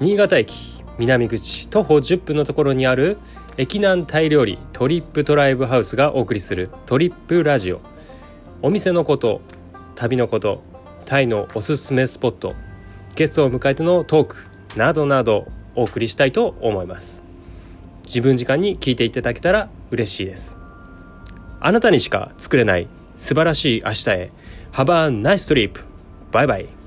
新潟駅南口徒歩10分のところにある駅南タイ料理トリップトライブハウスがお送りするトリップラジオ。お店のこと旅のことタイのおすすめスポットゲストを迎えてのトークなどなどお送りしたいと思います。自分時間に聞いていただけたら嬉しいです。あなたにしか作れない素晴らしい明日へ。ハバーナ a nice trip! バイバイ。